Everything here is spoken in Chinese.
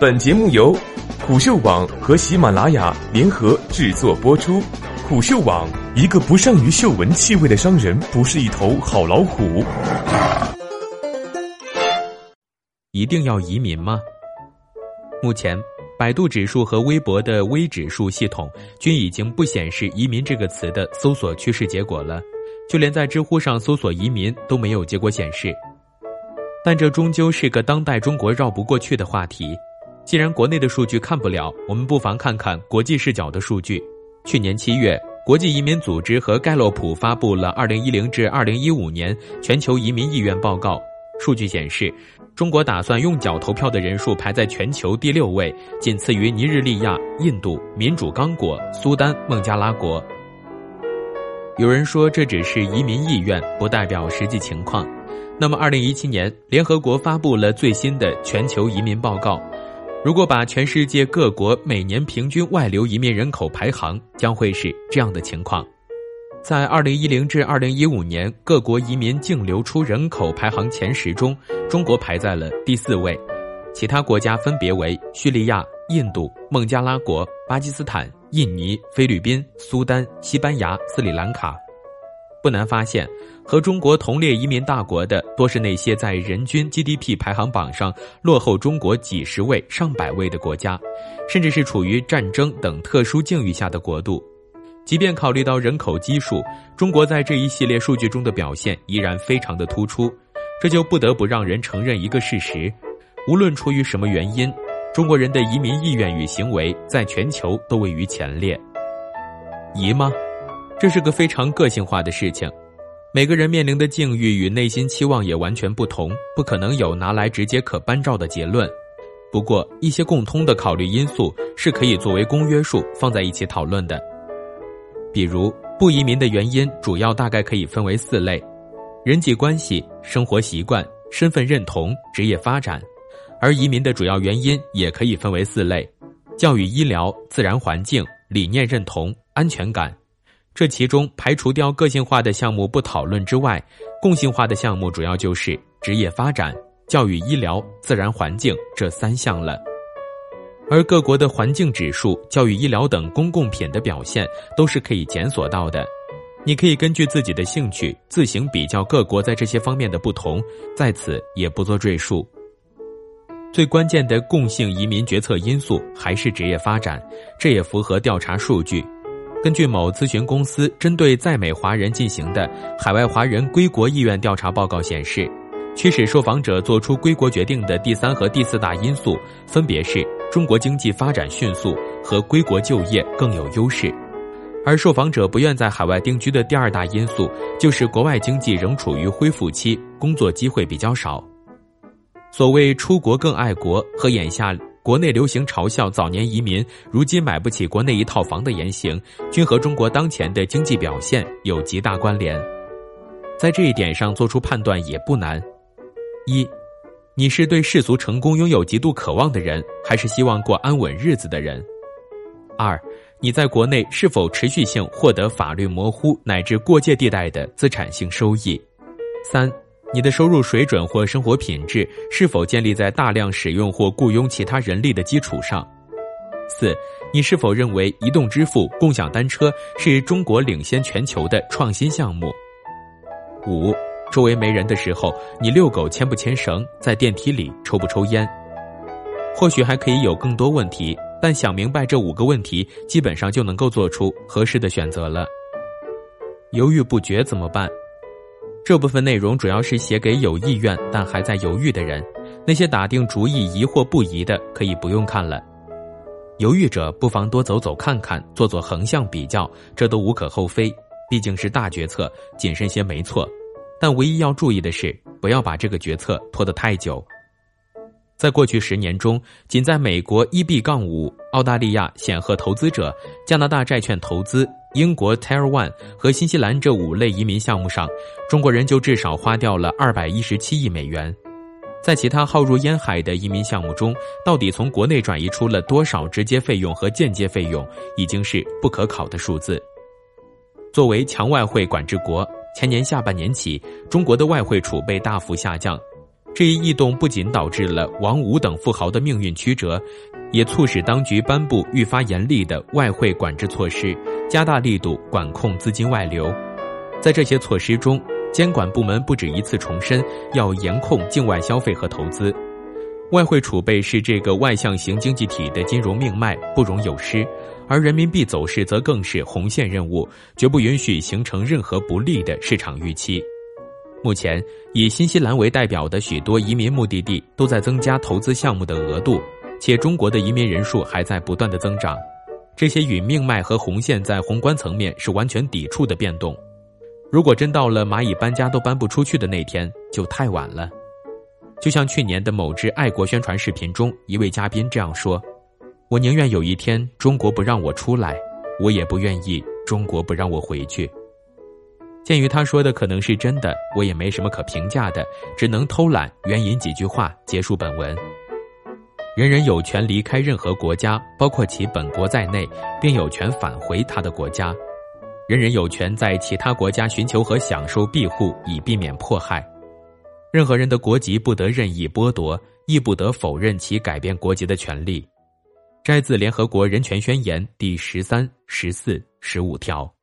本节目由虎嗅网和喜马拉雅联合制作播出。虎嗅网：一个不善于嗅闻气味的商人，不是一头好老虎。一定要移民吗？目前，百度指数和微博的微指数系统均已经不显示“移民”这个词的搜索趋势结果了，就连在知乎上搜索“移民”都没有结果显示。但这终究是个当代中国绕不过去的话题。既然国内的数据看不了，我们不妨看看国际视角的数据。去年七月，国际移民组织和盖洛普发布了《二零一零至二零一五年全球移民意愿报告》。数据显示，中国打算用脚投票的人数排在全球第六位，仅次于尼日利亚、印度、民主刚果、苏丹、孟加拉国。有人说，这只是移民意愿，不代表实际情况。那么，二零一七年，联合国发布了最新的全球移民报告。如果把全世界各国每年平均外流移民人口排行，将会是这样的情况：在二零一零至二零一五年各国移民净流出人口排行前十中，中国排在了第四位，其他国家分别为叙利亚、印度、孟加拉国、巴基斯坦、印尼、菲律宾、苏丹、西班牙、斯里兰卡。不难发现，和中国同列移民大国的，多是那些在人均 GDP 排行榜上落后中国几十位、上百位的国家，甚至是处于战争等特殊境遇下的国度。即便考虑到人口基数，中国在这一系列数据中的表现依然非常的突出。这就不得不让人承认一个事实：无论出于什么原因，中国人的移民意愿与行为在全球都位于前列。移吗？这是个非常个性化的事情，每个人面临的境遇与内心期望也完全不同，不可能有拿来直接可搬照的结论。不过，一些共通的考虑因素是可以作为公约数放在一起讨论的。比如，不移民的原因主要大概可以分为四类：人际关系、生活习惯、身份认同、职业发展；而移民的主要原因也可以分为四类：教育、医疗、自然环境、理念认同、安全感。这其中排除掉个性化的项目不讨论之外，共性化的项目主要就是职业发展、教育、医疗、自然环境这三项了。而各国的环境指数、教育、医疗等公共品的表现都是可以检索到的。你可以根据自己的兴趣自行比较各国在这些方面的不同，在此也不做赘述。最关键的共性移民决策因素还是职业发展，这也符合调查数据。根据某咨询公司针对在美华人进行的海外华人归国意愿调查报告显示，驱使受访者做出归国决定的第三和第四大因素分别是中国经济发展迅速和归国就业更有优势，而受访者不愿在海外定居的第二大因素就是国外经济仍处于恢复期，工作机会比较少。所谓“出国更爱国”和眼下。国内流行嘲笑早年移民如今买不起国内一套房的言行，均和中国当前的经济表现有极大关联。在这一点上做出判断也不难：一，你是对世俗成功拥有极度渴望的人，还是希望过安稳日子的人？二，你在国内是否持续性获得法律模糊乃至过界地带的资产性收益？三。你的收入水准或生活品质是否建立在大量使用或雇佣其他人力的基础上？四，你是否认为移动支付、共享单车是中国领先全球的创新项目？五，周围没人的时候，你遛狗牵不牵绳？在电梯里抽不抽烟？或许还可以有更多问题，但想明白这五个问题，基本上就能够做出合适的选择了。犹豫不决怎么办？这部分内容主要是写给有意愿但还在犹豫的人，那些打定主意疑惑不疑的可以不用看了。犹豫者不妨多走走看看，做做横向比较，这都无可厚非。毕竟是大决策，谨慎些没错。但唯一要注意的是，不要把这个决策拖得太久。在过去十年中，仅在美国 EB 杠五、澳大利亚显赫投资者、加拿大债券投资。英国 Tier One 和新西兰这五类移民项目上，中国人就至少花掉了二百一十七亿美元。在其他浩如烟海的移民项目中，到底从国内转移出了多少直接费用和间接费用，已经是不可考的数字。作为强外汇管制国，前年下半年起，中国的外汇储备大幅下降。这一异动不仅导致了王五等富豪的命运曲折，也促使当局颁布愈发严厉的外汇管制措施，加大力度管控资金外流。在这些措施中，监管部门不止一次重申要严控境外消费和投资。外汇储备是这个外向型经济体的金融命脉，不容有失；而人民币走势则更是红线任务，绝不允许形成任何不利的市场预期。目前，以新西兰为代表的许多移民目的地都在增加投资项目的额度，且中国的移民人数还在不断的增长。这些与命脉和红线在宏观层面是完全抵触的变动。如果真到了蚂蚁搬家都搬不出去的那天，就太晚了。就像去年的某支爱国宣传视频中，一位嘉宾这样说：“我宁愿有一天中国不让我出来，我也不愿意中国不让我回去。”鉴于他说的可能是真的，我也没什么可评价的，只能偷懒援引几句话结束本文。人人有权离开任何国家，包括其本国在内，并有权返回他的国家。人人有权在其他国家寻求和享受庇护，以避免迫害。任何人的国籍不得任意剥夺，亦不得否认其改变国籍的权利。摘自联合国人权宣言第十三、十四、十五条。